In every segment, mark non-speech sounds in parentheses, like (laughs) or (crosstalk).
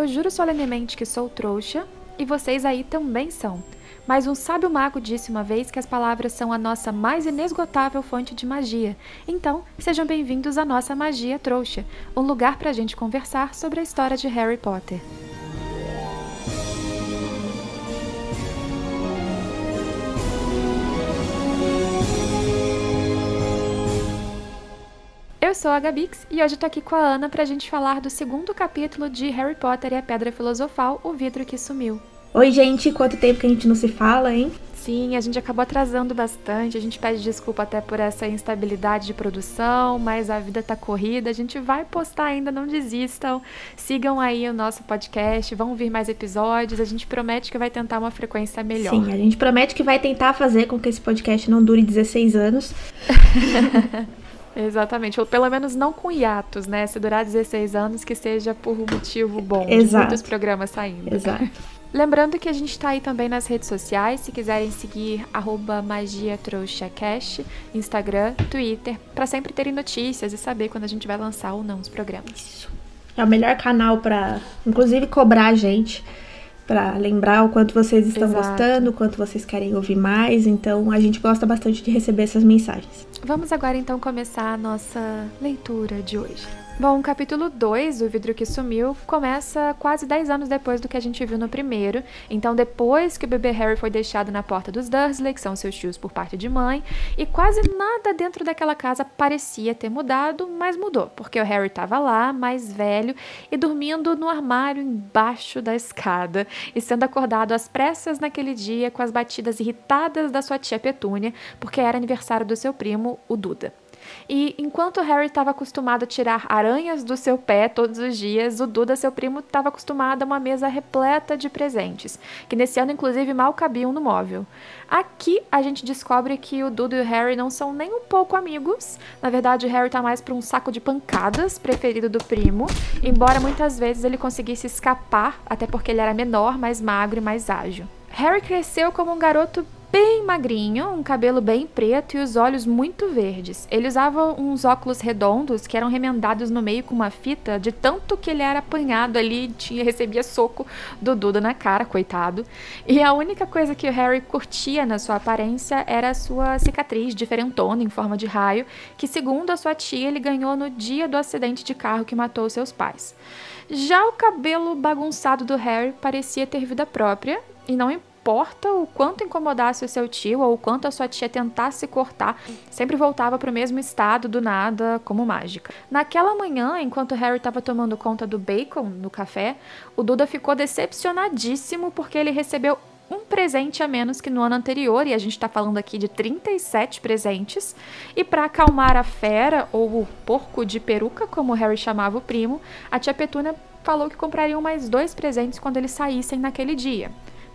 Eu juro solenemente que sou trouxa e vocês aí também são. Mas um sábio mago disse uma vez que as palavras são a nossa mais inesgotável fonte de magia. Então, sejam bem-vindos à nossa Magia Trouxa, um lugar para a gente conversar sobre a história de Harry Potter. Eu sou a Gabix e hoje tô aqui com a Ana pra gente falar do segundo capítulo de Harry Potter e a Pedra Filosofal, O Vidro que Sumiu. Oi, gente, quanto tempo que a gente não se fala, hein? Sim, a gente acabou atrasando bastante. A gente pede desculpa até por essa instabilidade de produção, mas a vida tá corrida. A gente vai postar ainda, não desistam. Sigam aí o nosso podcast, vão vir mais episódios. A gente promete que vai tentar uma frequência melhor. Sim, a gente promete que vai tentar fazer com que esse podcast não dure 16 anos. (laughs) Exatamente, ou pelo menos não com hiatos, né? Se durar 16 anos, que seja por um motivo bom, Exato. muitos programas saindo. Exato. (laughs) Lembrando que a gente está aí também nas redes sociais, se quiserem seguir arroba magiatrouxacast, Instagram, Twitter, para sempre terem notícias e saber quando a gente vai lançar ou não os programas. Isso. É o melhor canal para, inclusive, cobrar a gente, para lembrar o quanto vocês estão Exato. gostando, o quanto vocês querem ouvir mais. Então, a gente gosta bastante de receber essas mensagens. Vamos agora então começar a nossa leitura de hoje. Bom, o capítulo 2, O Vidro que Sumiu, começa quase 10 anos depois do que a gente viu no primeiro. Então, depois que o bebê Harry foi deixado na porta dos Dursley, que são seus tios por parte de mãe, e quase nada dentro daquela casa parecia ter mudado, mas mudou, porque o Harry estava lá, mais velho, e dormindo no armário embaixo da escada, e sendo acordado às pressas naquele dia com as batidas irritadas da sua tia Petúnia, porque era aniversário do seu primo, o Duda. E enquanto Harry estava acostumado a tirar aranhas do seu pé todos os dias, o Duda, seu primo, estava acostumado a uma mesa repleta de presentes, que nesse ano, inclusive, mal cabiam no móvel. Aqui a gente descobre que o Duda e o Harry não são nem um pouco amigos. Na verdade, o Harry tá mais para um saco de pancadas, preferido do primo, embora muitas vezes ele conseguisse escapar, até porque ele era menor, mais magro e mais ágil. Harry cresceu como um garoto bem magrinho, um cabelo bem preto e os olhos muito verdes. Ele usava uns óculos redondos que eram remendados no meio com uma fita, de tanto que ele era apanhado ali, tinha recebia soco do Duda na cara, coitado. E a única coisa que o Harry curtia na sua aparência era a sua cicatriz diferentona em forma de raio, que segundo a sua tia ele ganhou no dia do acidente de carro que matou seus pais. Já o cabelo bagunçado do Harry parecia ter vida própria e não importa o quanto incomodasse o seu tio ou o quanto a sua tia tentasse cortar, sempre voltava para o mesmo estado do nada, como mágica. Naquela manhã, enquanto Harry estava tomando conta do bacon no café, o Duda ficou decepcionadíssimo porque ele recebeu um presente a menos que no ano anterior, e a gente está falando aqui de 37 presentes. E para acalmar a fera, ou o porco de peruca, como Harry chamava o primo, a tia Petúnia falou que comprariam mais dois presentes quando eles saíssem naquele dia.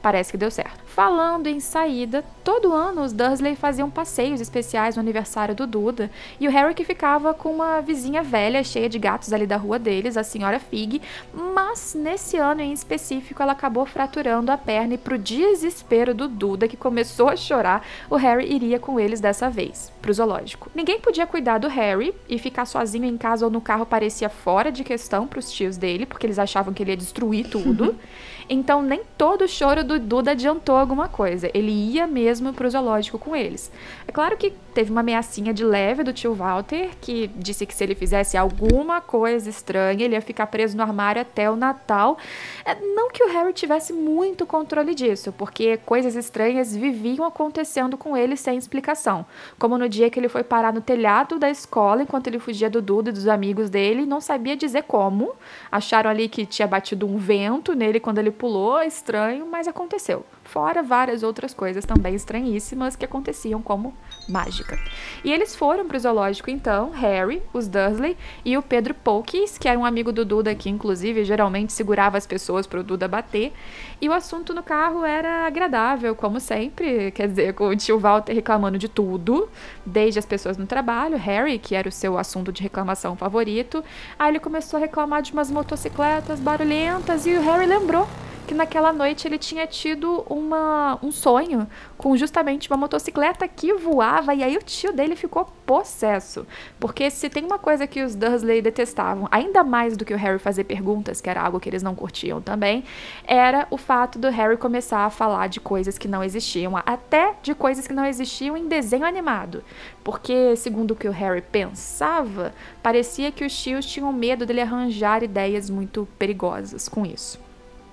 Parece que deu certo. Falando em saída, todo ano os Dursley faziam passeios especiais no aniversário do Duda, e o Harry que ficava com uma vizinha velha cheia de gatos ali da rua deles, a senhora Fig, mas nesse ano em específico ela acabou fraturando a perna e pro desespero do Duda, que começou a chorar, o Harry iria com eles dessa vez, pro zoológico. Ninguém podia cuidar do Harry e ficar sozinho em casa ou no carro parecia fora de questão pros tios dele, porque eles achavam que ele ia destruir tudo. (laughs) Então nem todo o choro do Duda adiantou alguma coisa. Ele ia mesmo pro zoológico com eles. É claro que teve uma ameaçinha de leve do tio Walter, que disse que se ele fizesse alguma coisa estranha, ele ia ficar preso no armário até o Natal. É, não que o Harry tivesse muito controle disso, porque coisas estranhas viviam acontecendo com ele sem explicação. Como no dia que ele foi parar no telhado da escola enquanto ele fugia do Duda e dos amigos dele não sabia dizer como. Acharam ali que tinha batido um vento nele quando ele pulou, estranho, mas aconteceu aconteceu. Fora várias outras coisas também estranhíssimas que aconteciam como mágica. E eles foram pro zoológico então, Harry, os Dursley e o Pedro Polkis, que era um amigo do Duda que inclusive geralmente segurava as pessoas pro Duda bater. E o assunto no carro era agradável, como sempre, quer dizer, com o tio Walter reclamando de tudo, desde as pessoas no trabalho, Harry, que era o seu assunto de reclamação favorito. Aí ele começou a reclamar de umas motocicletas barulhentas e o Harry lembrou que naquela noite ele tinha tido uma, um sonho com justamente uma motocicleta que voava e aí o tio dele ficou possesso. Porque se tem uma coisa que os Dursley detestavam, ainda mais do que o Harry fazer perguntas, que era algo que eles não curtiam também, era o fato do Harry começar a falar de coisas que não existiam, até de coisas que não existiam em desenho animado. Porque, segundo o que o Harry pensava, parecia que os tios tinham medo dele arranjar ideias muito perigosas com isso.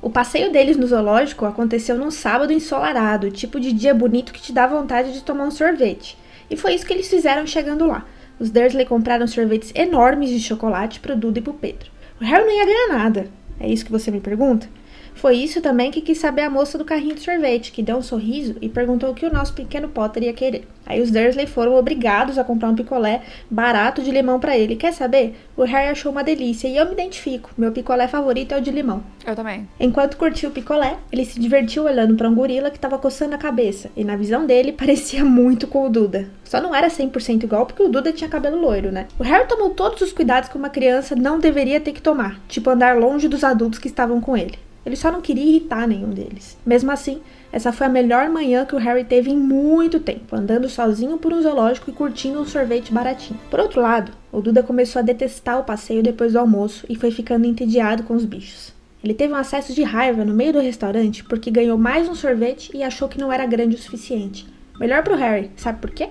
O passeio deles no zoológico aconteceu num sábado ensolarado, tipo de dia bonito que te dá vontade de tomar um sorvete. E foi isso que eles fizeram chegando lá. Os Dursley compraram sorvetes enormes de chocolate pro Duda e pro Pedro. O Harry não ia ganhar nada. É isso que você me pergunta? Foi isso também que quis saber a moça do carrinho de sorvete, que deu um sorriso e perguntou o que o nosso pequeno Potter ia querer. Aí os Dursley foram obrigados a comprar um picolé barato de limão para ele. Quer saber? O Harry achou uma delícia e eu me identifico. Meu picolé favorito é o de limão. Eu também. Enquanto curtia o picolé, ele se divertiu olhando para um gorila que estava coçando a cabeça e na visão dele (laughs) parecia muito com o Duda. Só não era 100% igual porque o Duda tinha cabelo loiro, né? O Harry tomou todos os cuidados que uma criança não deveria ter que tomar, tipo andar longe dos adultos que estavam com ele. Ele só não queria irritar nenhum deles. Mesmo assim, essa foi a melhor manhã que o Harry teve em muito tempo, andando sozinho por um zoológico e curtindo um sorvete baratinho. Por outro lado, o Duda começou a detestar o passeio depois do almoço e foi ficando entediado com os bichos. Ele teve um acesso de raiva no meio do restaurante porque ganhou mais um sorvete e achou que não era grande o suficiente. Melhor pro Harry, sabe por quê?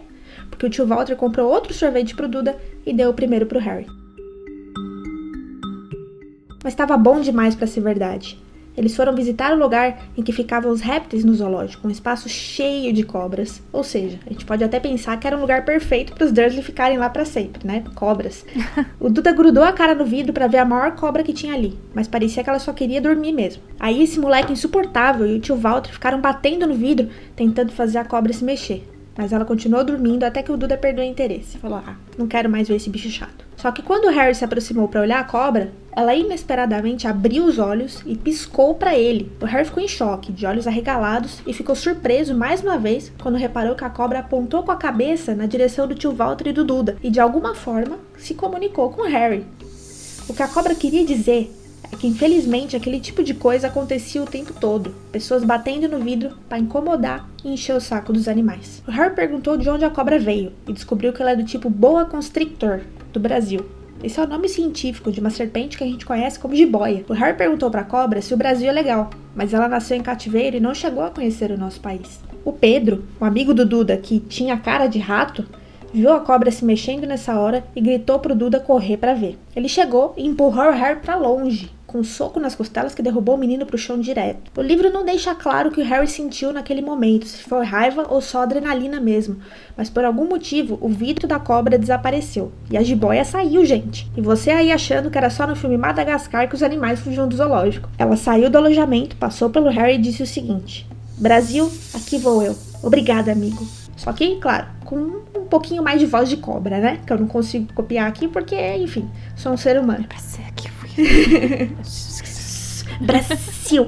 Porque o tio Walter comprou outro sorvete pro Duda e deu o primeiro pro Harry. Mas estava bom demais para ser verdade. Eles foram visitar o lugar em que ficavam os répteis no zoológico, um espaço cheio de cobras. Ou seja, a gente pode até pensar que era um lugar perfeito para os Dursley ficarem lá para sempre, né? Cobras. (laughs) o Duda grudou a cara no vidro para ver a maior cobra que tinha ali, mas parecia que ela só queria dormir mesmo. Aí esse moleque insuportável e o tio Walter ficaram batendo no vidro, tentando fazer a cobra se mexer. Mas ela continuou dormindo até que o Duda perdeu o interesse. Falou: Ah, não quero mais ver esse bicho chato. Só que quando o Harry se aproximou para olhar a cobra, ela inesperadamente abriu os olhos e piscou para ele. O Harry ficou em choque, de olhos arregalados, e ficou surpreso mais uma vez quando reparou que a cobra apontou com a cabeça na direção do tio Walter e do Duda e de alguma forma se comunicou com o Harry. O que a cobra queria dizer é que infelizmente aquele tipo de coisa acontecia o tempo todo. Pessoas batendo no vidro para incomodar e encher o saco dos animais. O Harry perguntou de onde a cobra veio e descobriu que ela é do tipo boa constrictor, do Brasil. Esse é o nome científico de uma serpente que a gente conhece como jiboia. O Harry perguntou para a cobra se o Brasil é legal, mas ela nasceu em cativeiro e não chegou a conhecer o nosso país. O Pedro, o amigo do Duda que tinha cara de rato, viu a cobra se mexendo nessa hora e gritou pro Duda correr para ver. Ele chegou e empurrou o Harry para longe, com um soco nas costelas que derrubou o menino pro chão direto. O livro não deixa claro o que o Harry sentiu naquele momento, se foi raiva ou só adrenalina mesmo, mas por algum motivo o vidro da cobra desapareceu e a jiboia saiu, gente. E você aí achando que era só no filme Madagascar que os animais fugiam do zoológico. Ela saiu do alojamento, passou pelo Harry e disse o seguinte: Brasil, aqui vou eu. Obrigada, amigo. Só que, claro, com um pouquinho mais de voz de cobra, né? Que eu não consigo copiar aqui porque, enfim, sou um ser humano. Pra ser aqui (laughs) Brasil!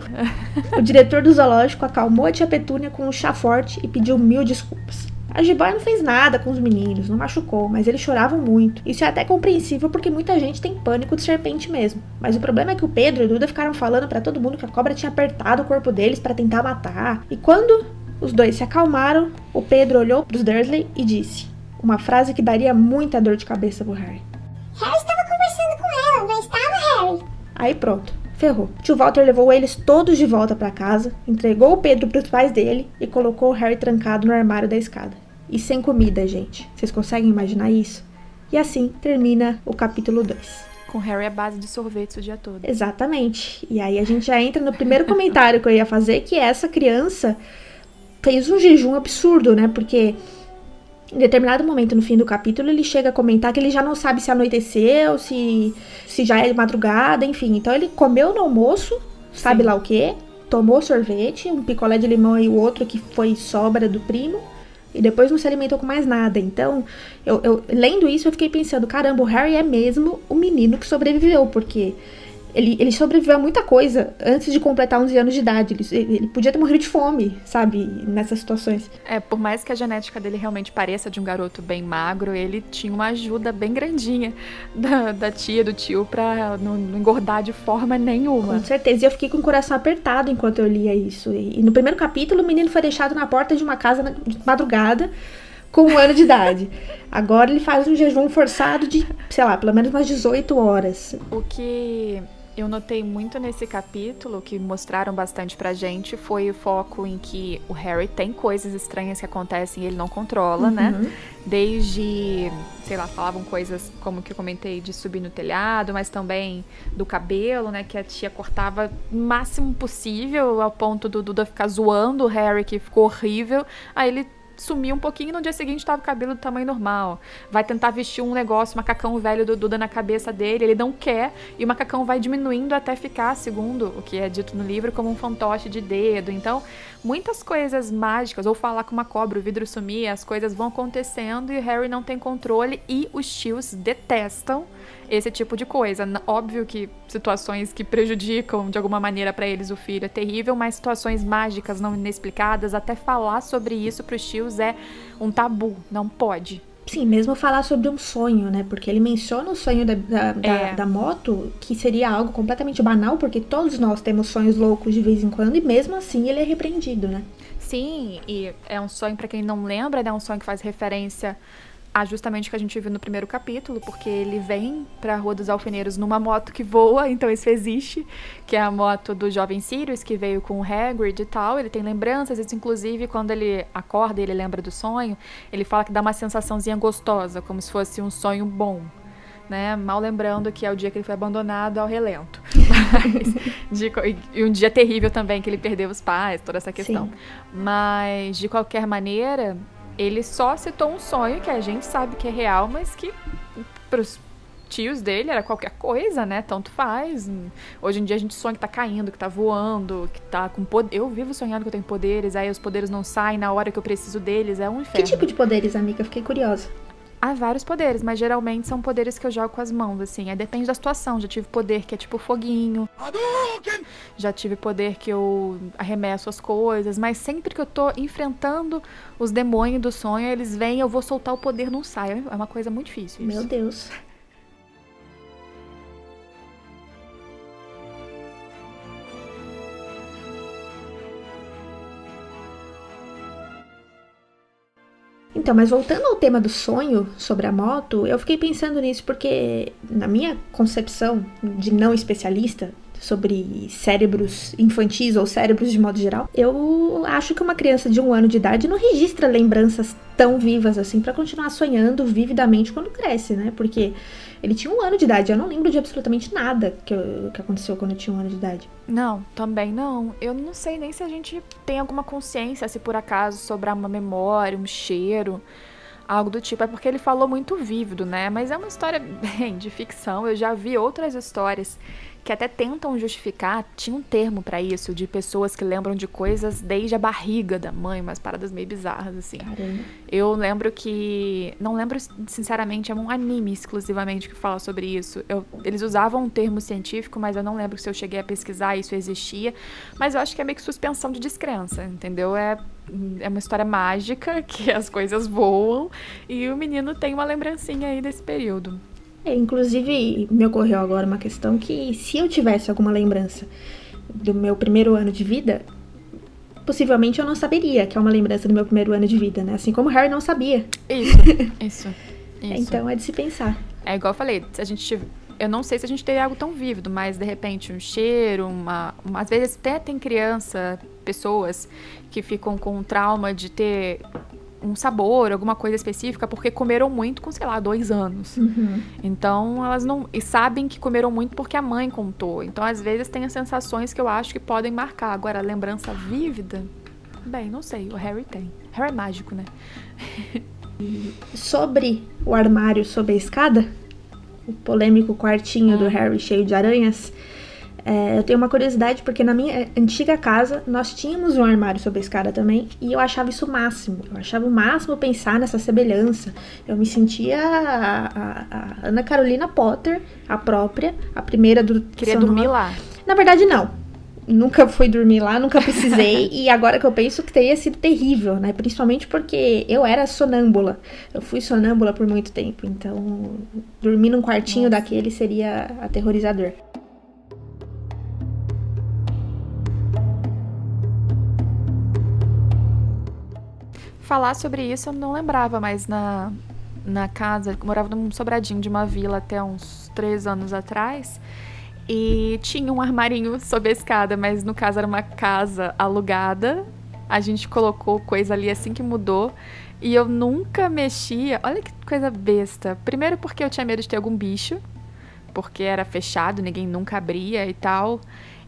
O diretor do zoológico acalmou a tia Petúnia com um chá forte e pediu mil desculpas. A jiboia não fez nada com os meninos, não machucou, mas eles choravam muito. Isso é até compreensível porque muita gente tem pânico de serpente mesmo. Mas o problema é que o Pedro e o Duda ficaram falando para todo mundo que a cobra tinha apertado o corpo deles para tentar matar. E quando os dois se acalmaram, o Pedro olhou para os Dursley e disse uma frase que daria muita dor de cabeça pro Harry. Harry Aí pronto, ferrou. Tio Walter levou eles todos de volta para casa, entregou o Pedro para os pais dele e colocou o Harry trancado no armário da escada. E sem comida, gente. Vocês conseguem imaginar isso? E assim termina o capítulo 2 com Harry à base de sorvetes o dia todo. Exatamente. E aí a gente já entra no primeiro comentário que eu ia fazer, que essa criança fez um jejum absurdo, né? Porque em determinado momento no fim do capítulo, ele chega a comentar que ele já não sabe se anoiteceu, se, se já é madrugada, enfim. Então ele comeu no almoço, sabe Sim. lá o que, tomou sorvete, um picolé de limão e o outro que foi sobra do primo, e depois não se alimentou com mais nada. Então, eu, eu lendo isso, eu fiquei pensando: caramba, o Harry é mesmo o menino que sobreviveu, porque Ele, ele sobreviveu a muita coisa antes de completar 11 anos de idade. Ele, ele podia ter morrido de fome, sabe? Nessas situações. É, por mais que a genética dele realmente pareça de um garoto bem magro, ele tinha uma ajuda bem grandinha da, da tia, do tio, pra não, não, engordar de forma nenhuma. Com certeza. E eu fiquei com o coração apertado enquanto eu lia isso. E, e no primeiro capítulo, o menino foi deixado na porta de uma casa de madrugada com um ano de idade. (laughs) Agora ele faz um jejum forçado de, sei lá, pelo menos umas 18 horas. O que eu notei muito nesse capítulo, que mostraram bastante pra gente, foi o foco em que o Harry tem coisas estranhas que acontecem e ele não controla, né? uhum. né? Desde, sei lá, falavam coisas como que eu comentei de subir no telhado, mas também do cabelo, né? Que a tia cortava o máximo possível, ao ponto do Duda ficar zoando o Harry, que ficou horrível. Aí ele sumir um pouquinho no dia seguinte tava o cabelo do tamanho normal. Vai tentar vestir um negócio, macacão velho do Duda na cabeça dele, ele não quer, e o macacão vai diminuindo até ficar, segundo o que é dito no livro, como um fantoche de dedo. Então, muitas coisas mágicas, ou falar com uma cobra, o vidro sumir, as coisas vão acontecendo e o Harry não tem controle e os tios detestam esse tipo de coisa. Óbvio que situações que prejudicam de alguma maneira para eles o filho é terrível, mas situações mágicas não inexplicadas, até falar sobre isso para os tios é um tabu, não pode. Sim, mesmo falar sobre um sonho, né? Porque ele menciona o sonho da, da, da, é. da, moto, que seria algo completamente banal, porque todos nós temos sonhos loucos de vez em quando, e mesmo assim ele é repreendido, né? Sim, e é um sonho, para quem não lembra, é né? um sonho que faz referência a justamente o que a gente viu no primeiro capítulo, porque ele vem para a Rua dos Alfeneiros numa moto que voa, então isso existe, que é a moto do jovem Sirius, que veio com o Hagrid e tal. Ele tem lembranças, isso inclusive quando ele acorda e ele lembra do sonho, ele fala que dá uma sensaçãozinha gostosa, como se fosse um sonho bom. Né? Mal lembrando que é o dia que ele foi abandonado ao relento. (laughs) Mas, de, e um dia terrível também, que ele perdeu os pais, toda essa questão. Sim. Mas, de qualquer maneira, ele só citou um sonho que a gente sabe que é real, mas que pros tios dele era qualquer coisa, né? Tanto faz. Hoje em dia a gente sonha que tá caindo, que tá voando, que tá com poder. Eu vivo sonhando que eu tenho poderes, aí os poderes não saem na hora que eu preciso deles, é um inferno. Que tipo de poderes, amiga? Fiquei curiosa. Há vários poderes, mas geralmente são poderes que eu jogo com as mãos, assim. Aí depende da situação. Já tive poder que é tipo foguinho. Já tive poder que eu arremesso as coisas. Mas sempre que eu tô enfrentando os demônios do sonho, eles vêm eu vou soltar o poder, não sai. É uma coisa muito difícil. Isso. Meu Deus. Então, mas voltando ao tema do sonho sobre a moto, eu fiquei pensando nisso porque, na minha concepção de não especialista sobre cérebros infantis ou cérebros de modo geral, eu acho que uma criança de um ano de idade não registra lembranças tão vivas assim para continuar sonhando vividamente quando cresce, né? Porque ele tinha um ano de idade. Eu não lembro de absolutamente nada que, que aconteceu quando eu tinha um ano de idade. Não, também não. Eu não sei nem se a gente tem alguma consciência, se por acaso sobrar uma memória, um cheiro, algo do tipo. É porque ele falou muito vívido, né? Mas é uma história (laughs) bem de ficção. Eu já vi outras histórias que até tentam justificar, tinha um termo para isso, de pessoas que lembram de coisas desde a barriga da mãe, umas paradas meio bizarras, assim. Caramba. Eu lembro que. Não lembro, sinceramente, é um anime exclusivamente que fala sobre isso. Eu, eles usavam um termo científico, mas eu não lembro se eu cheguei a pesquisar isso existia. Mas eu acho que é meio que suspensão de descrença, entendeu? É é uma história mágica (laughs) que as coisas voam e o menino tem uma lembrancinha aí desse período. É, inclusive, me ocorreu agora uma questão que se eu tivesse alguma lembrança do meu primeiro ano de vida, possivelmente eu não saberia que é uma lembrança do meu primeiro ano de vida, né? Assim como Harry não sabia. Isso, (laughs) isso. isso. Então é de se pensar. É igual eu falei, se a gente eu não sei se a gente teria algo tão vívido, mas de repente um cheiro, uma, uma, às vezes até tem criança, pessoas que ficam com trauma de ter um sabor, alguma coisa específica, porque comeram muito com, sei lá, dois anos. Uhum. Então, elas não. E sabem que comeram muito porque a mãe contou. Então, às vezes, tem as sensações que eu acho que podem marcar. Agora, a lembrança vívida, bem, não sei. O Harry tem. Harry é mágico, né? (laughs) sobre o armário, sobre a escada, o polêmico quartinho do hum. Harry cheio de aranhas. É, eu tenho uma curiosidade porque na minha antiga casa nós tínhamos um armário sobre escada também e eu achava isso o máximo. Eu achava o máximo pensar nessa semelhança. Eu me sentia a, a, a Ana Carolina Potter, a própria, a primeira do. Queria dormir lá. Na verdade, não nunca fui dormir lá, nunca precisei. (laughs) e agora que eu penso que teria sido terrível, né? Principalmente porque eu era sonâmbula. Eu fui sonâmbula por muito tempo. Então, dormir num quartinho Nossa. daquele seria aterrorizador. Falar sobre isso eu não lembrava, mas na, na casa, morava num sobradinho de uma vila até uns três anos atrás. E tinha um armarinho sob a escada, mas no caso era uma casa alugada. A gente colocou coisa ali assim que mudou. E eu nunca mexia. Olha que coisa besta. Primeiro porque eu tinha medo de ter algum bicho. Porque era fechado, ninguém nunca abria e tal.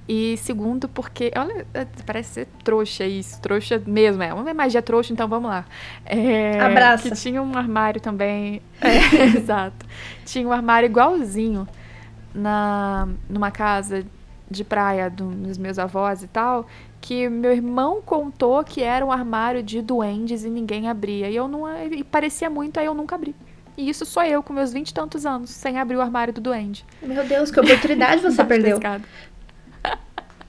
E segundo, porque. Olha, é, parece ser trouxa isso. Trouxa mesmo. É uma magia trouxa, então vamos lá. É, Abraça. Que tinha um armário também. É, (laughs) exato. Tinha um armário igualzinho na, numa casa de praia do, dos meus avós e tal. Que meu irmão contou que era um armário de duendes e ninguém abria. E eu não. E parecia muito, aí eu nunca abri. E isso sou eu, com meus vinte e tantos anos, sem abrir o armário do duende. Meu Deus, que oportunidade você perdeu.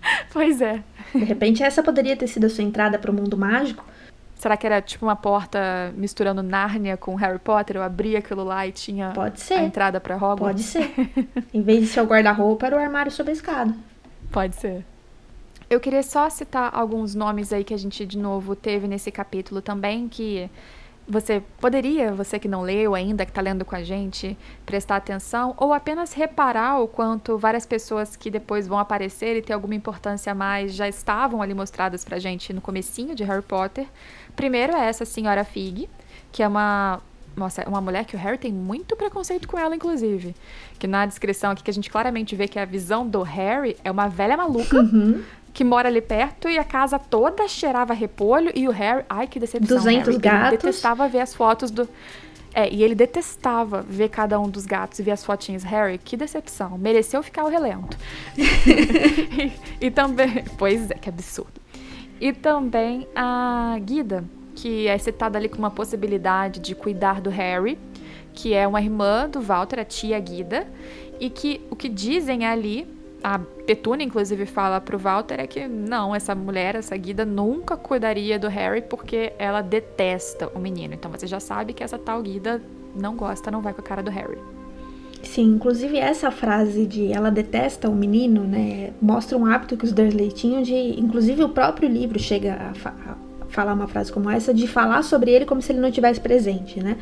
(laughs) pois é. De repente, essa poderia ter sido a sua entrada para o mundo mágico. Será que era tipo uma porta misturando Nárnia com Harry Potter? Eu abria aquilo lá e tinha Pode ser. a entrada para Hogwarts? Pode ser. (laughs) em vez de ser o guarda-roupa, era o armário sob a escada. Pode ser. Eu queria só citar alguns nomes aí que a gente de novo teve nesse capítulo também, que você poderia, você que não leu ainda, que está lendo com a gente, prestar atenção ou apenas reparar o quanto várias pessoas que depois vão aparecer e ter alguma importância a mais já estavam ali mostradas pra gente no comecinho de Harry Potter. Primeiro é essa senhora Fig, que é uma nossa, uma mulher que o Harry tem muito preconceito com ela, inclusive. Que na descrição aqui que a gente claramente vê que a visão do Harry é uma velha maluca uhum que mora ali perto e a casa toda cheirava repolho e o Harry, ai que decepção, 200 Harry, gatos. Ele detestava ver as fotos do é, e ele detestava ver cada um dos gatos e ver as fotinhas. Harry, que decepção. Mereceu ficar o relento. (laughs) e, e também. Pois é, que absurdo. E também a Guida, que é citada ali com uma possibilidade de cuidar do Harry, que é uma irmã do Walter, a tia Guida, e que o que dizem ali a Petúnia, inclusive, fala pro Walter é que não, essa mulher, essa guida, nunca cuidaria do Harry porque ela detesta o menino. Então você já sabe que essa tal guida não gosta, não vai com a cara do Harry. Sim, inclusive essa frase de ela detesta o menino, né, mostra um hábito que os Dursley tinham de, inclusive o próprio livro chega a, fa a falar uma frase como essa, de falar sobre ele como se ele não tivesse presente, né?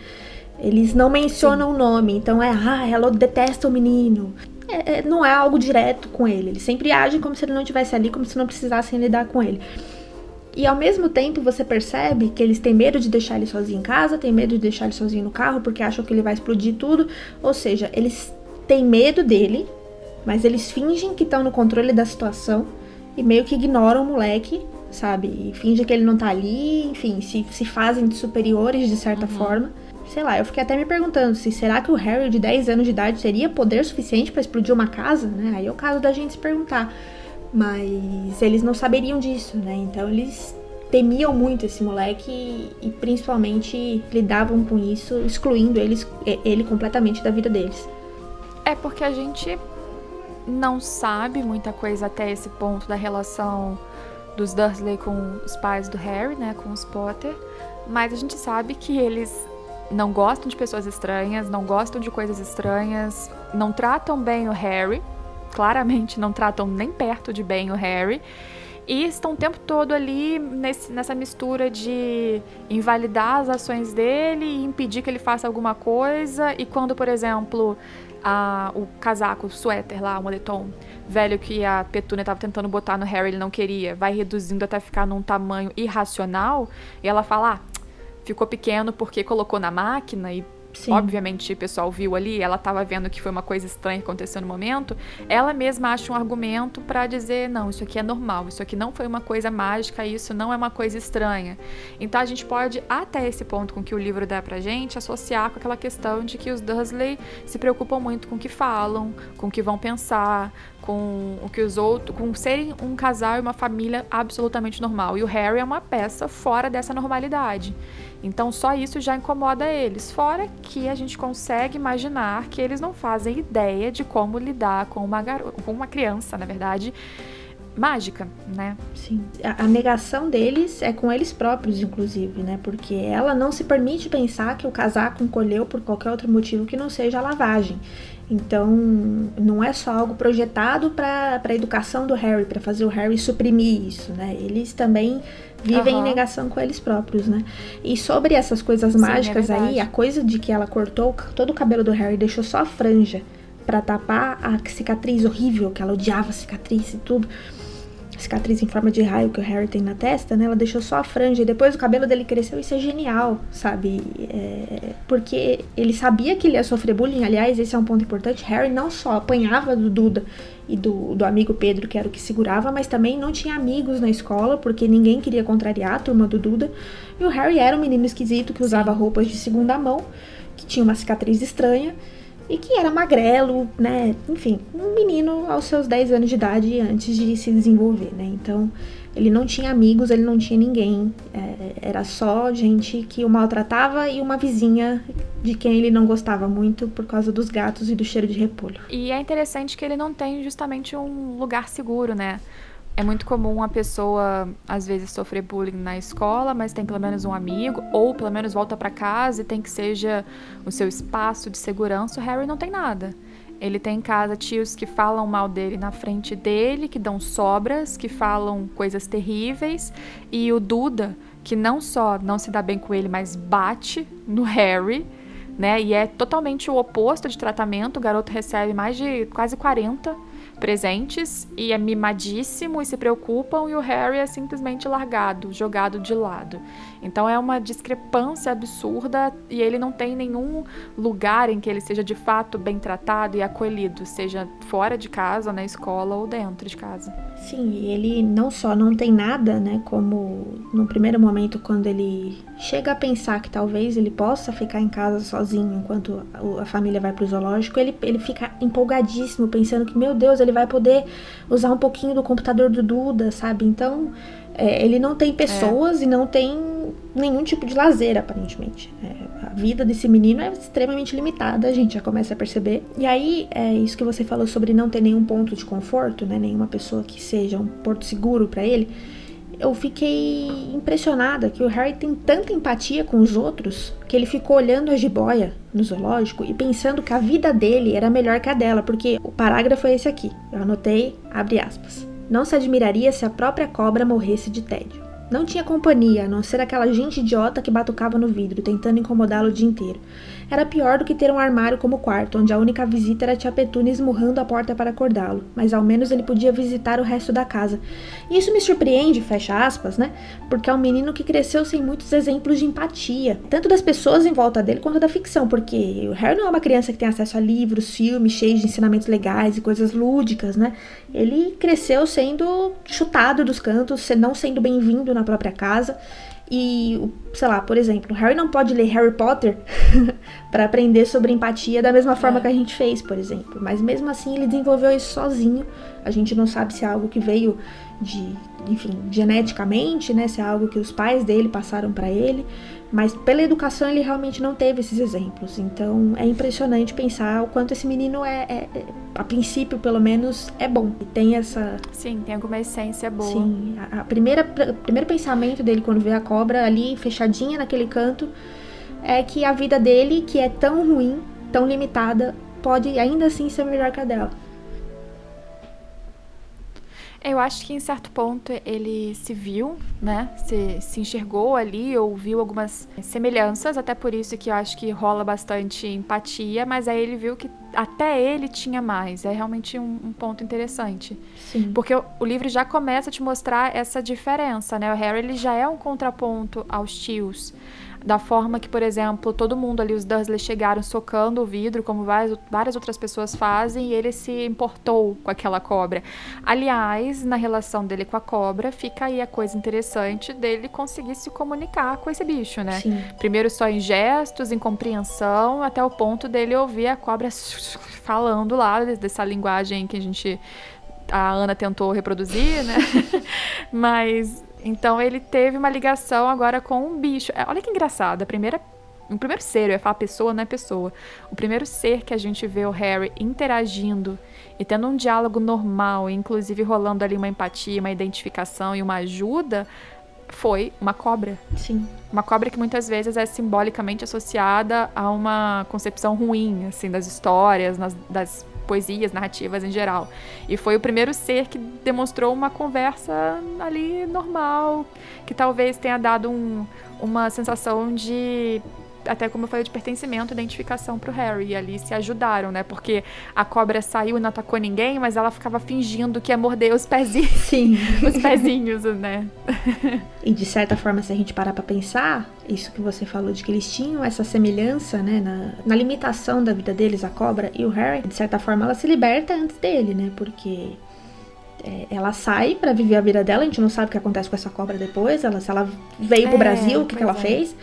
Eles não mencionam Sim. o nome, então é, ah, ela detesta o menino é, é, não é algo direto com ele. Eles sempre agem como se ele não estivesse ali, como se não precisassem lidar com ele. E ao mesmo tempo você percebe que eles têm medo de deixar ele sozinho em casa, têm medo de deixar ele sozinho no carro porque acham que ele vai explodir tudo. Ou seja, eles têm medo dele, mas eles fingem que estão no controle da situação e meio que ignoram o moleque, sabe? E fingem que ele não tá ali, enfim, se, se fazem de superiores de certa uhum. forma sei lá, eu fiquei até me perguntando se será que o Harry de 10 anos de idade teria poder suficiente para explodir uma casa, né? Aí é o caso da gente se perguntar. Mas eles não saberiam disso, né? Então eles temiam muito esse moleque e, e principalmente lidavam com isso, excluindo eles, ele completamente da vida deles. É porque a gente não sabe muita coisa até esse ponto da relação dos Dursley com os pais do Harry, né, com os Potter, mas a gente sabe que eles não gostam de pessoas estranhas, não gostam de coisas estranhas, não tratam bem o Harry, claramente não tratam nem perto de bem o Harry. E estão o tempo todo ali nesse, nessa mistura de invalidar as ações dele e impedir que ele faça alguma coisa. E quando, por exemplo, a, o casaco, o suéter lá, o moletom velho que a Petúnia estava tentando botar no Harry, ele não queria, vai reduzindo até ficar num tamanho irracional. E ela fala: ah, ficou pequeno porque colocou na máquina e Sim. obviamente o pessoal viu ali, ela estava vendo que foi uma coisa estranha que aconteceu no momento, ela mesma acha um argumento para dizer, não, isso aqui é normal, isso aqui não foi uma coisa mágica, isso não é uma coisa estranha. Então a gente pode, até esse ponto com que o livro dá pra gente, associar com aquela questão de que os Dursley se preocupam muito com o que falam, com o que vão pensar, com o que os outros, com serem um casal e uma família absolutamente normal. E o Harry é uma peça fora dessa normalidade. Então só isso já incomoda eles. Fora que a gente consegue imaginar que eles não fazem ideia de como lidar com uma com uma criança, na verdade, mágica, né? Sim. A, a, negação deles é com eles próprios, inclusive, né? Porque ela não se permite pensar que o casaco encolheu por qualquer outro motivo que não seja a lavagem. Então, não é só algo projetado para a educação do Harry, para fazer o Harry suprimir isso, né? Eles também vivem uhum. em negação com eles próprios, né? E sobre essas coisas Sim, é mágicas é aí, a coisa de que ela cortou todo o cabelo do Harry e deixou só a franja para tapar a cicatriz horrível, que ela odiava a cicatriz e tudo cicatriz em forma de raio que o Harry tem na testa, né? Ela deixou só a franja e depois o cabelo dele cresceu. Isso é genial, sabe? É, porque ele sabia que ele ia sofrer bullying. Aliás, esse é um ponto importante. Harry não só apanhava do Duda e do, do amigo Pedro, que era o que segurava, mas também não tinha amigos na escola, porque ninguém queria contrariar a turma do Duda. E o Harry era um menino esquisito que usava roupas de segunda mão, que tinha uma cicatriz estranha e que era magrelo, né? Enfim, um menino aos seus 10 anos de idade antes de se desenvolver, né? Então, ele não tinha amigos, ele não tinha ninguém. É, era só gente que o maltratava e uma vizinha de quem ele não gostava muito por causa dos gatos e do cheiro de repolho. E é interessante que ele não tem justamente um lugar seguro, né? É muito comum a pessoa, às vezes, sofrer bullying na escola, mas tem pelo menos um amigo, ou pelo menos volta para casa e tem que seja o seu espaço de segurança. O Harry não tem nada. Ele tem em casa tios que falam mal dele na frente dele, que dão sobras, que falam coisas terríveis, e o Duda, que não só não se dá bem com ele, mas bate no Harry, né? E é totalmente o oposto de tratamento. O garoto recebe mais de quase 40 presentes e é mimadíssimo e se preocupam, e o Harry é simplesmente largado, jogado de lado. Então é uma discrepância absurda e ele não tem nenhum lugar em que ele seja de fato bem tratado e acolhido, seja fora de casa, na escola ou dentro de casa. Sim, ele não só não tem nada, né, como no primeiro momento quando ele chega a pensar que talvez ele possa ficar em casa sozinho enquanto a família vai pro zoológico, ele, ele fica empolgadíssimo, pensando que, meu Deus, ele vai poder usar um pouquinho do computador do Duda, sabe? Então, é, ele não tem pessoas é. e não tem nenhum tipo de lazer, aparentemente. É, a vida desse menino é extremamente limitada, a gente já começa a perceber. E aí, é isso que você falou sobre não ter nenhum ponto de conforto, né? Nenhuma pessoa que seja um porto seguro para ele eu fiquei impressionada que o Harry tem tanta empatia com os outros que ele ficou olhando a jiboia no zoológico e pensando que a vida dele era melhor que a dela, porque o parágrafo é esse aqui. Eu anotei, abre aspas. Não se admiraria se a própria cobra morresse de tédio. Não tinha companhia, a não ser aquela gente idiota que batucava no vidro, tentando incomodá-lo o dia inteiro. Era pior do que ter um armário como quarto, onde a única visita era a tia Petúnia esmurrando a porta para acordá-lo, mas ao menos ele podia visitar o resto da casa. E isso me surpreende, fecha aspas, né? Porque é um menino que cresceu sem muitos exemplos de empatia, tanto das pessoas em volta dele quanto da ficção, porque o Harry não é uma criança que tem acesso a livros, filmes cheios de ensinamentos legais e coisas lúdicas, né? Ele cresceu sendo chutado dos cantos, não sendo bem-vindo na própria casa. E, sei lá, por exemplo, Harry não pode ler Harry Potter (laughs) para aprender sobre empatia da mesma forma é. que a gente fez, por exemplo. Mas mesmo assim ele desenvolveu isso sozinho. A gente não sabe se é algo que veio de, enfim, geneticamente, né? Se é algo que os pais dele passaram para ele. Mas pela educação ele realmente não teve esses exemplos. Então é impressionante pensar o quanto esse menino é, é, é a princípio, pelo menos, é bom. E tem essa. Sim, tem alguma essência boa. Sim. A, a primeira, o primeiro pensamento dele quando vê a cobra ali fechadinha naquele canto é que a vida dele, que é tão ruim, tão limitada, pode ainda assim ser melhor que a dela. Eu acho que em certo ponto ele se viu, né? Se, se enxergou ali, ou viu algumas semelhanças, até por isso que eu acho que rola bastante empatia, mas aí ele viu que até ele tinha mais. É realmente um, um ponto interessante. Sim. Porque o, o, livro já começa a te mostrar essa diferença, né? O Harry ele já é um contraponto aos tios da forma que, por exemplo, todo mundo ali, os Dursley chegaram socando o vidro, como várias, várias outras pessoas fazem, e ele se importou com aquela cobra. Aliás, na relação dele com a cobra, fica aí a coisa interessante dele conseguir se comunicar com esse bicho, né? Sim. Primeiro só em gestos, em compreensão, até o ponto dele ouvir a cobra (laughs) falando lá, dessa linguagem que a gente. A Ana tentou reproduzir, né? (laughs) Mas então ele teve uma ligação agora com um bicho. É, olha que engraçado, a primeira o primeiro ser, eu ia falar pessoa, não é pessoa. O primeiro ser que a gente vê o Harry interagindo e tendo um diálogo normal, inclusive rolando ali uma empatia, uma identificação e uma ajuda, foi uma cobra. Sim. Uma cobra que muitas vezes é simbolicamente associada a uma concepção ruim, assim, das histórias, nas, das poesias, narrativas em geral. E foi o primeiro ser que demonstrou uma conversa ali normal, que talvez tenha dado um, uma sensação de até como eu falei, de pertencimento, identificação pro Harry. E ali se ajudaram, né? Porque a cobra saiu e não atacou ninguém, mas ela ficava fingindo que ia morder os pezinhos. Sim. (laughs) os pezinhos, né? e de certa forma, se a gente parar pra pensar, isso que você falou de que eles tinham essa semelhança, né? Na, na limitação da vida deles, a cobra e o Harry, de certa forma, ela se liberta antes dele, né? Porque é, ela sai para viver a vida dela, a gente não sabe o que acontece com essa cobra depois, ela, se ela veio pro É, Brasil, o que, que ela é. fez.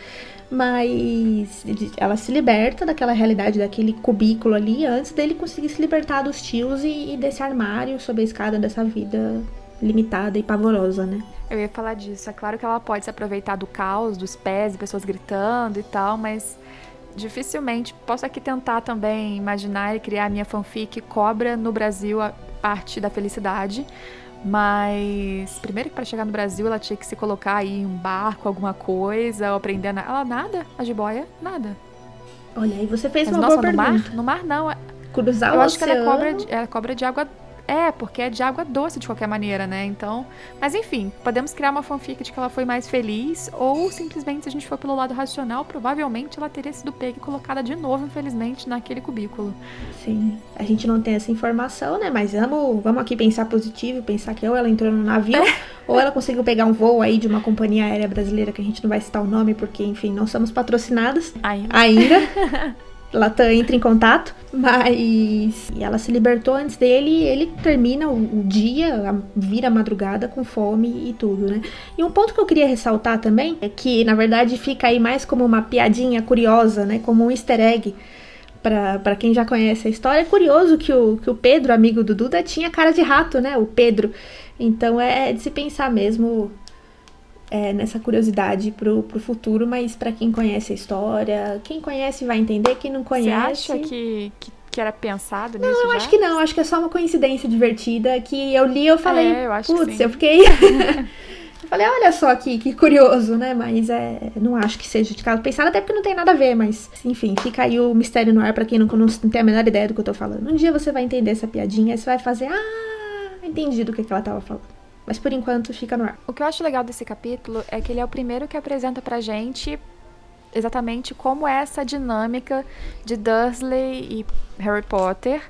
Mas ela se liberta daquela realidade, daquele cubículo ali, antes dele conseguir se libertar dos tios e, e desse armário sob a escada dessa vida limitada e pavorosa, né? Eu ia falar disso. É claro que ela pode se aproveitar do caos, dos pés, e pessoas gritando e tal, mas dificilmente posso aqui tentar também imaginar e criar minha fanfic Cobra no Brasil, a parte da felicidade. Mas primeiro que para chegar no Brasil ela tinha que se colocar aí em um barco, alguma coisa, ou aprender a na- ela nada, a jiboia, nada. Olha, aí você fez Mas uma nossa, boa no pergunta. mar, no mar não, é- Cruzar eu o acho que ela é oceano- cobra, de, é cobra de água. É, porque é de água doce de qualquer maneira, né? Então. Mas enfim, podemos criar uma fanfic de que ela foi mais feliz, ou simplesmente, se a gente for pelo lado racional, provavelmente ela teria sido pega e colocada de novo, infelizmente, naquele cubículo. Sim, a gente não tem essa informação, né? Mas vamos, vamos aqui pensar positivo, pensar que ou ela entrou no navio, (laughs) ou ela conseguiu pegar um voo aí de uma companhia aérea brasileira que a gente não vai citar o nome, porque, enfim, não somos patrocinadas Ainda. ainda. (laughs) Latam entra em contato, mas ela se libertou antes dele ele termina o, o dia, a- vira a madrugada com fome e tudo, né? E um ponto que eu queria ressaltar também é que, na verdade, fica aí mais como uma piadinha curiosa, né? Como um easter egg para quem já conhece a história. É curioso que o, que o Pedro, amigo do Duda, tinha cara de rato, né? O Pedro. Então é de se pensar mesmo é, nessa curiosidade pro, pro futuro, mas para quem conhece a história, quem conhece vai entender, quem não Você conhece. acha que, que, que era pensado nisso? Não, eu já? acho que não, acho que é só uma coincidência divertida que eu li e eu falei, É, eu putz, eu fiquei. (laughs) eu falei, olha só que, que curioso, né? Mas é, não acho que seja de caso pensado, até porque não tem nada a ver, mas enfim, fica aí o mistério no ar pra quem não, não tem a menor ideia do que eu tô falando. Um dia você vai entender essa piadinha, aí você vai fazer, ah, entendi do que, que ela tava falando. Mas por enquanto fica no ar. O que eu acho legal desse capítulo é que ele é o primeiro que apresenta pra gente exatamente como é essa dinâmica de Dursley e Harry Potter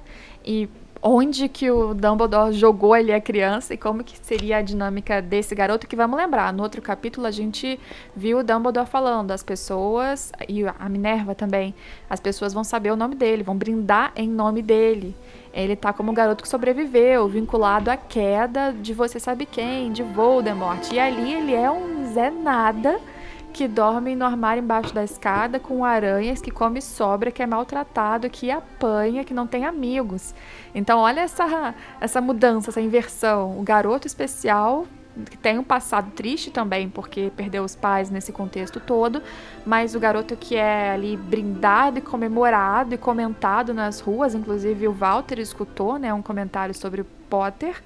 e onde que o Dumbledore jogou ele a criança e como que seria a dinâmica desse garoto que vamos lembrar, no outro capítulo a gente viu o Dumbledore falando, as pessoas e a Minerva também, as pessoas vão saber o nome dele, vão brindar em nome dele. Ele tá como o garoto que sobreviveu, vinculado à queda de você sabe quem, de Voldemort. E ali ele é um Zé Nada que dorme no armário embaixo da escada com aranhas, que come sobra, que é maltratado, que apanha, que não tem amigos. Então olha essa, essa mudança, essa inversão. O garoto especial que tem um passado triste também, porque perdeu os pais nesse contexto todo, mas o garoto que é ali brindado e comemorado e comentado nas ruas, inclusive o Walter escutou, né, um comentário sobre Potter.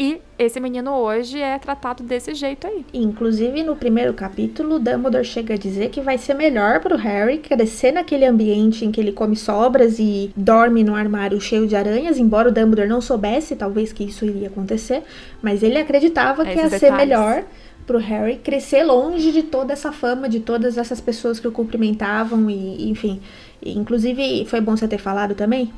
E esse menino hoje é tratado desse jeito aí. Inclusive, no primeiro capítulo, Dumbledore chega a dizer que vai ser melhor pro Harry crescer naquele ambiente em que ele come sobras e dorme no armário cheio de aranhas, embora o Dumbledore não soubesse, talvez, que isso iria acontecer, mas ele acreditava que ia Esses ser detalhes. melhor pro Harry crescer longe de toda essa fama, de todas essas pessoas que o cumprimentavam e, enfim. Inclusive, foi bom você ter falado também,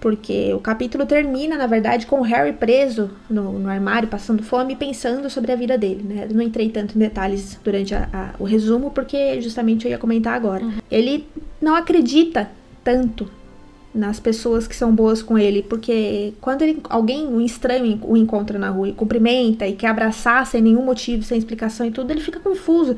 Porque o capítulo termina, na verdade, com o Harry preso no, no armário, passando fome e pensando sobre a vida dele, né? Não entrei tanto em detalhes durante a, a, o resumo, porque justamente eu ia comentar agora. Uhum. Ele não acredita tanto nas pessoas que são boas com ele, porque quando ele, alguém, um estranho, o encontra na rua e cumprimenta e quer abraçar sem nenhum motivo, sem explicação e tudo, ele fica confuso,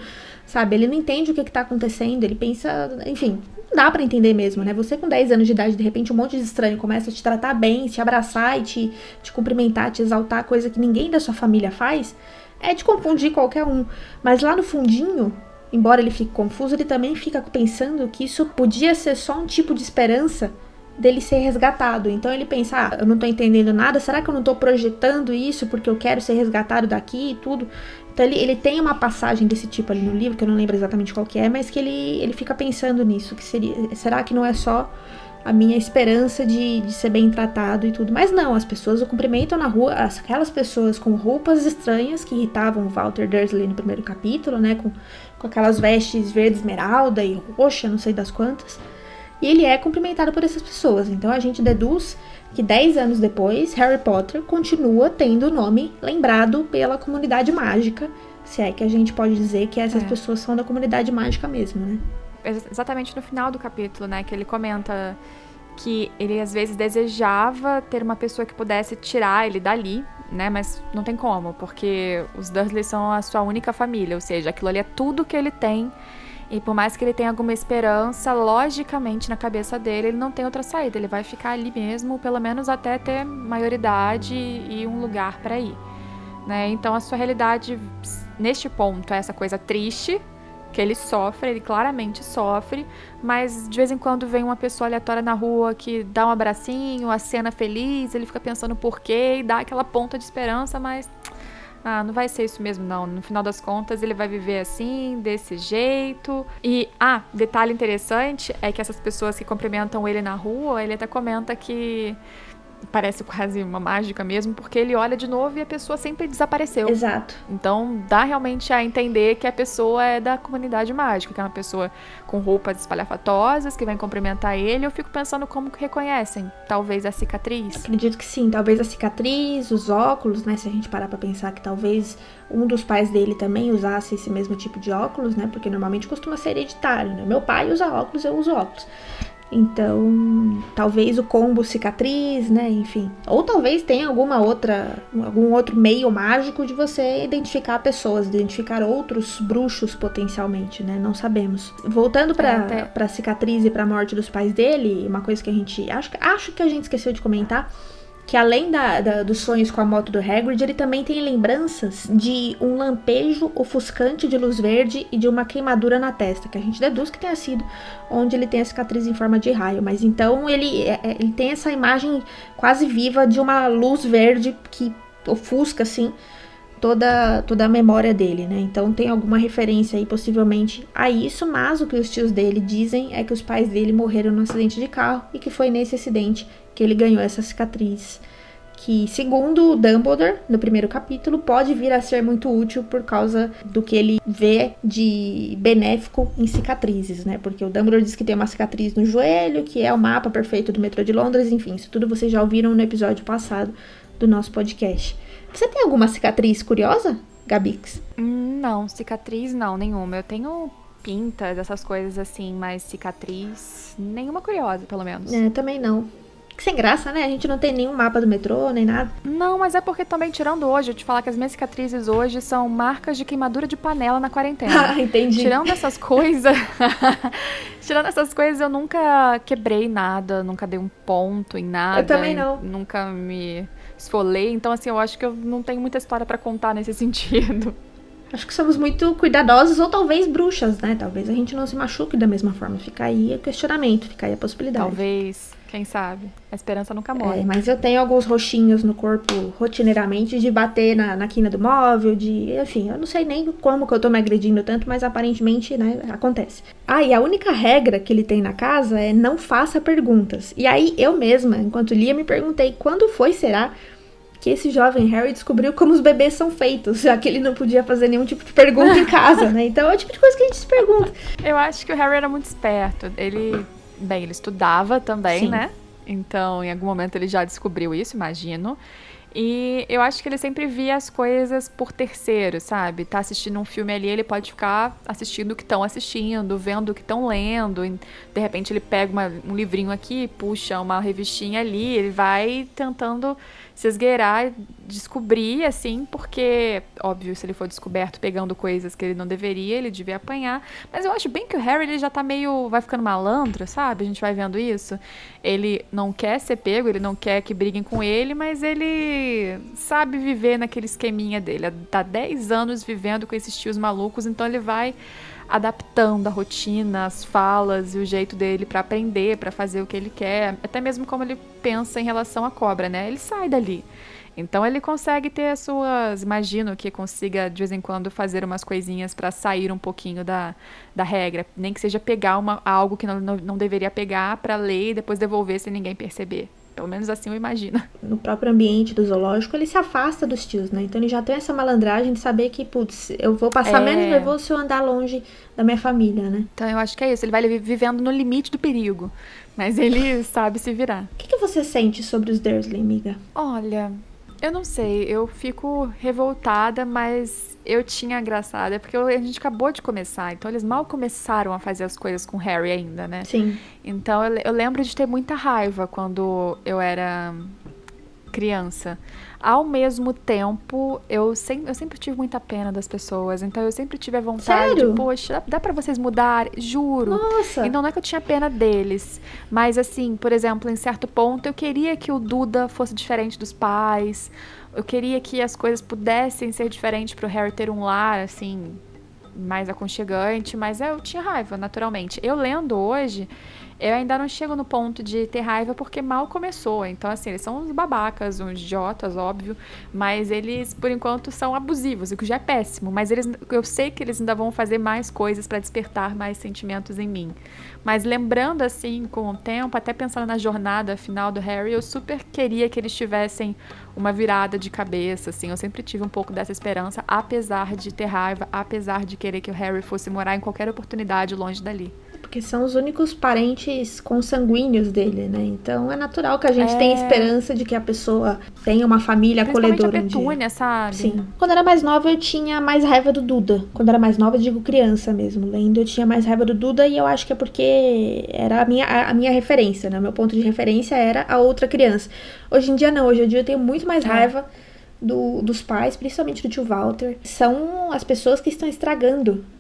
sabe? Ele não entende o que, está acontecendo, ele pensa, enfim, não dá para entender mesmo, né? Você com 10 anos de idade, de repente um monte de estranho começa a te tratar bem, te abraçar e te, te cumprimentar, te exaltar, coisa que ninguém da sua família faz, é de confundir qualquer um. Mas lá no fundinho, embora ele fique confuso, ele também fica pensando que isso podia ser só um tipo de esperança dele ser resgatado. Então ele pensa, ah, eu não tô entendendo nada, será que eu não tô projetando isso porque eu quero ser resgatado daqui e tudo? Então ele, ele tem uma passagem desse tipo ali no livro, que eu não lembro exatamente qual que é, mas que ele, ele fica pensando nisso, que seria, será que não é só a minha esperança de, de ser bem tratado e tudo. Mas não, as pessoas o cumprimentam na rua, aquelas pessoas com roupas estranhas que irritavam o Walter Dursley no primeiro capítulo, né? Com, com aquelas vestes verde esmeralda e roxa, não sei das quantas e ele é cumprimentado por essas pessoas. Então a gente deduz que 10 anos depois, Harry Potter continua tendo o nome lembrado pela comunidade mágica, se é que a gente pode dizer que essas é. pessoas são da comunidade mágica mesmo, né? Exatamente no final do capítulo, né, que ele comenta que ele às vezes desejava ter uma pessoa que pudesse tirar ele dali, né? Mas não tem como, porque os Dursley são a sua única família, ou seja, aquilo ali é tudo que ele tem e por mais que ele tenha alguma esperança, logicamente na cabeça dele, ele não tem outra saída. Ele vai ficar ali mesmo, pelo menos até ter maioridade e um lugar para ir. Né? Então a sua realidade neste ponto é essa coisa triste que ele sofre, ele claramente sofre, mas de vez em quando vem uma pessoa aleatória na rua que dá um abracinho, a cena feliz, ele fica pensando por quê e dá aquela ponta de esperança, mas ah, não vai ser isso mesmo, não. No final das contas, ele vai viver assim, desse jeito. E, ah, detalhe interessante é que essas pessoas que cumprimentam ele na rua, ele até comenta que parece quase uma mágica mesmo, porque ele olha de novo e a pessoa sempre desapareceu. Exato. Então dá realmente a entender que a pessoa é da comunidade mágica, que é uma pessoa com roupas espalhafatosas que vem cumprimentar ele. Eu fico pensando como que reconhecem, talvez a cicatriz. Acredito que sim, talvez a cicatriz, os óculos, né? Se a gente parar para pensar que talvez um dos pais dele também usasse esse mesmo tipo de óculos, né? Porque normalmente costuma ser hereditário, né? Meu pai usa óculos, eu uso óculos. Então, talvez o combo cicatriz, né? Enfim. Ou talvez tenha alguma outra, algum outro meio mágico de você identificar pessoas, identificar outros bruxos potencialmente, né? Não sabemos. Voltando para é, para cicatriz e para a morte dos pais dele, uma coisa que a gente acho, acho que a gente esqueceu de comentar que além da, da, dos sonhos com a moto do Hagrid, ele também tem lembranças de um lampejo ofuscante de luz verde e de uma queimadura na testa, que a gente deduz que tenha sido onde ele tem a cicatriz em forma de raio. Mas então ele, é, é, ele tem essa imagem quase viva de uma luz verde que ofusca assim toda, toda a memória dele, né? Então tem alguma referência aí possivelmente a isso, mas o que os tios dele dizem é que os pais dele morreram no acidente de carro e que foi nesse acidente que ele ganhou essa cicatriz, que, segundo Dumbledore, no primeiro capítulo, pode vir a ser muito útil por causa do que ele vê de benéfico em cicatrizes, né? Porque o Dumbledore diz que tem uma cicatriz no joelho, que é o mapa perfeito do metrô de Londres, enfim, isso tudo vocês já ouviram no episódio passado do nosso podcast. Você tem alguma cicatriz curiosa, Gabix? Não, cicatriz não, nenhuma. Eu tenho pintas, essas coisas assim, mas cicatriz, nenhuma curiosa, pelo menos. É, também não. Que sem graça, né? A gente não tem nenhum mapa do metrô, nem nada. Não, mas é porque também, tirando hoje, eu te falar que as minhas cicatrizes hoje são marcas de queimadura de panela na quarentena. (laughs) Ah, entendi. Tirando essas (laughs) coisas. (laughs) tirando essas coisas, eu nunca quebrei nada, nunca dei um ponto em nada. Eu também não. Nunca me esfolei. Então, assim, eu acho que eu não tenho muita história para contar nesse sentido. Acho que somos muito cuidadosos ou talvez bruxas, né? Talvez a gente não se machuque da mesma forma. Fica aí o questionamento, fica aí a possibilidade. Talvez. Quem sabe? A esperança nunca morre. É, mas eu tenho alguns roxinhos no corpo rotineiramente de bater na, na quina do móvel, de. Enfim, eu não sei nem como que eu tô me agredindo tanto, mas aparentemente, né, acontece. Ah, e a única regra que ele tem na casa é não faça perguntas. E aí eu mesma, enquanto lia, me perguntei quando foi, será? que esse jovem Harry descobriu como os bebês são feitos, já que ele não podia fazer nenhum tipo de pergunta em (laughs) casa, né? Então é o tipo de coisa que a gente se pergunta. Eu acho que o Harry era muito esperto. Ele Bem, ele estudava também, Sim. né? Então, em algum momento ele já descobriu isso, imagino. E eu acho que ele sempre via as coisas por terceiro, sabe? Tá assistindo um filme ali, ele pode ficar assistindo o que estão assistindo, vendo o que estão lendo. De repente ele pega uma, um livrinho aqui, puxa uma revistinha ali, ele vai tentando se esgueirar, descobrir, assim, porque, óbvio, se ele for descoberto pegando coisas que ele não deveria, ele devia apanhar. Mas eu acho bem que o Harry, ele já tá meio. vai ficando malandro, sabe? A gente vai vendo isso. Ele não quer ser pego, ele não quer que briguem com ele, mas ele sabe viver naquele esqueminha dele. Tá 10 anos vivendo com esses tios malucos, então ele vai adaptando a rotina, as falas e o jeito dele para aprender, para fazer o que ele quer, até mesmo como ele pensa em relação à cobra, né? Ele sai dali. Então ele consegue ter as suas, imagino que consiga de vez em quando fazer umas coisinhas para sair um pouquinho da, da regra, nem que seja pegar uma, algo que não, não, não deveria pegar para ler e depois devolver sem ninguém perceber. Pelo menos assim eu imagino. (laughs) No próprio ambiente do zoológico, ele se afasta dos tios, né? Então ele já tem essa malandragem de saber que, putz, eu vou passar é... menos nervoso se eu andar longe da minha família, né? Então eu acho que é isso. Ele vai vivendo no limite do perigo. Mas ele sabe se virar. O que, que você sente sobre os Dursley, amiga? Olha, eu não sei. Eu fico revoltada, mas eu tinha engraçado. É porque a gente acabou de começar, então eles mal começaram a fazer as coisas com Harry ainda, né? Sim. Então eu, eu lembro de ter muita raiva quando eu era criança. Ao mesmo tempo, eu, sem, eu sempre tive muita pena das pessoas. Então eu sempre tive a vontade Sério? de, poxa, dá para vocês mudar, juro. Nossa. Então não é que eu tinha pena deles. Mas assim, por exemplo, em certo ponto, eu queria que o Duda fosse diferente dos pais. Eu queria que as coisas pudessem ser diferentes pro Harry ter um lar, assim, mais aconchegante, mas eu tinha raiva, naturalmente. Eu lendo hoje, eu ainda não chego no ponto de ter raiva porque mal começou. Então, assim, eles são uns babacas, uns idiotas, óbvio. Mas eles, por enquanto, são abusivos, o que já é péssimo. Mas eles, eu sei que eles ainda vão fazer mais coisas para despertar mais sentimentos em mim. Mas lembrando, assim, com o tempo, até pensando na jornada final do Harry, eu super queria que eles tivessem uma virada de cabeça, assim. Eu sempre tive um pouco dessa esperança, apesar de ter raiva, apesar de querer que o Harry fosse morar em qualquer oportunidade longe dali porque são os únicos parentes consanguíneos dele, né? Então é natural que a gente é... tenha esperança de que a pessoa tenha uma família acolhedora. A Petúnia, um sabe? Sim. Quando era mais nova, eu tinha mais raiva do Duda. Quando era mais nova, eu digo criança mesmo. Lendo, eu tinha mais raiva do Duda e eu acho que é porque era a minha, a minha referência, né? Meu ponto de referência era a outra criança. Hoje em dia, não. Hoje em dia, eu tenho muito mais é. raiva. Do, dos pais, principalmente do tio Walter, são as pessoas que estão estragando é,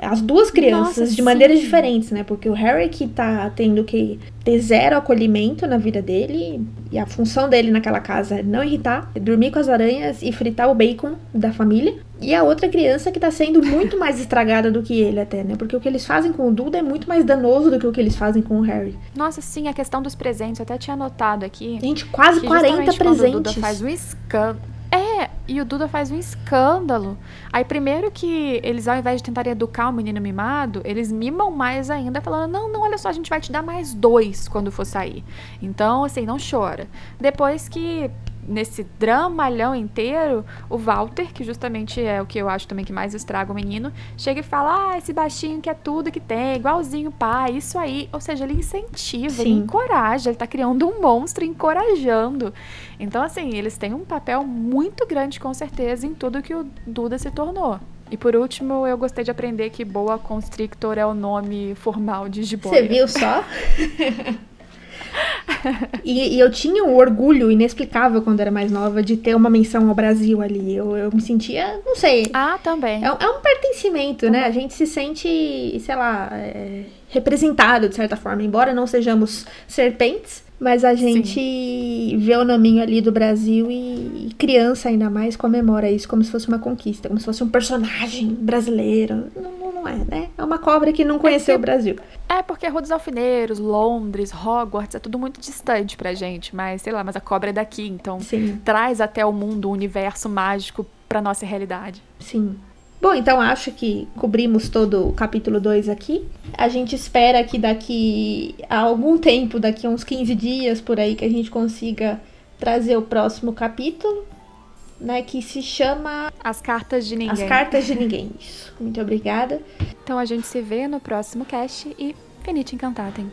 as duas crianças Nossa, de sim. maneiras diferentes, né? Porque o Harry que tá tendo que ter zero acolhimento na vida dele e a função dele naquela casa é não irritar, é dormir com as aranhas e fritar o bacon da família. E a outra criança que tá sendo muito mais estragada do que ele até, né? Porque o que eles fazem com o Duda é muito mais danoso do que o que eles fazem com o Harry. Nossa, sim, a questão dos presentes, eu até tinha anotado aqui. Gente, quase 40 presentes. O Duda faz um escândalo é, e o Duda faz um escândalo. Aí, primeiro que eles, ao invés de tentarem educar o menino mimado, eles mimam mais ainda, falando: não, não, olha só, a gente vai te dar mais dois quando for sair. Então, assim, não chora. Depois que nesse dramalhão inteiro, o Walter, que justamente é o que eu acho também que mais estraga o menino, chega e fala: Ah, esse baixinho que é tudo que tem, igualzinho o pai, isso aí. Ou seja, ele incentiva, Sim. ele encoraja, ele tá criando um monstro encorajando. Então, assim, eles têm um papel muito grande, com certeza, em tudo que o Duda se tornou. E por último, eu gostei de aprender que Boa Constrictor é o nome formal de jiboia. Você viu só? (laughs) (laughs) e, e, eu tinha um orgulho inexplicável quando era mais nova de ter uma menção ao Brasil ali. Eu, eu me sentia, não sei. Ah, também. É, é um pertencimento, né? A gente se sente, sei lá, é, representado de certa forma. Embora não sejamos serpentes, mas a gente Sim. vê o nominho ali do Brasil e, e, criança ainda mais comemora isso como se fosse uma conquista, como se fosse um personagem brasileiro. Não, não é, né? É uma cobra que não conheceu é que, o Brasil. É porque Rua dos Alfineiros, Londres, Hogwarts, é tudo muito distante pra gente, mas sei lá, mas a cobra é daqui, então Sim. traz até o mundo, o universo mágico pra nossa realidade. Sim. Bom, então acho que cobrimos todo o capítulo 2 aqui. A gente espera que daqui a algum tempo, daqui a uns 15 dias por aí, que a gente consiga trazer o próximo capítulo, né? Que se chama As Cartas de Ninguém. As Cartas de (laughs) Ninguém. Isso. Muito obrigada. Então a gente se vê no próximo cast e Finite Encantatem.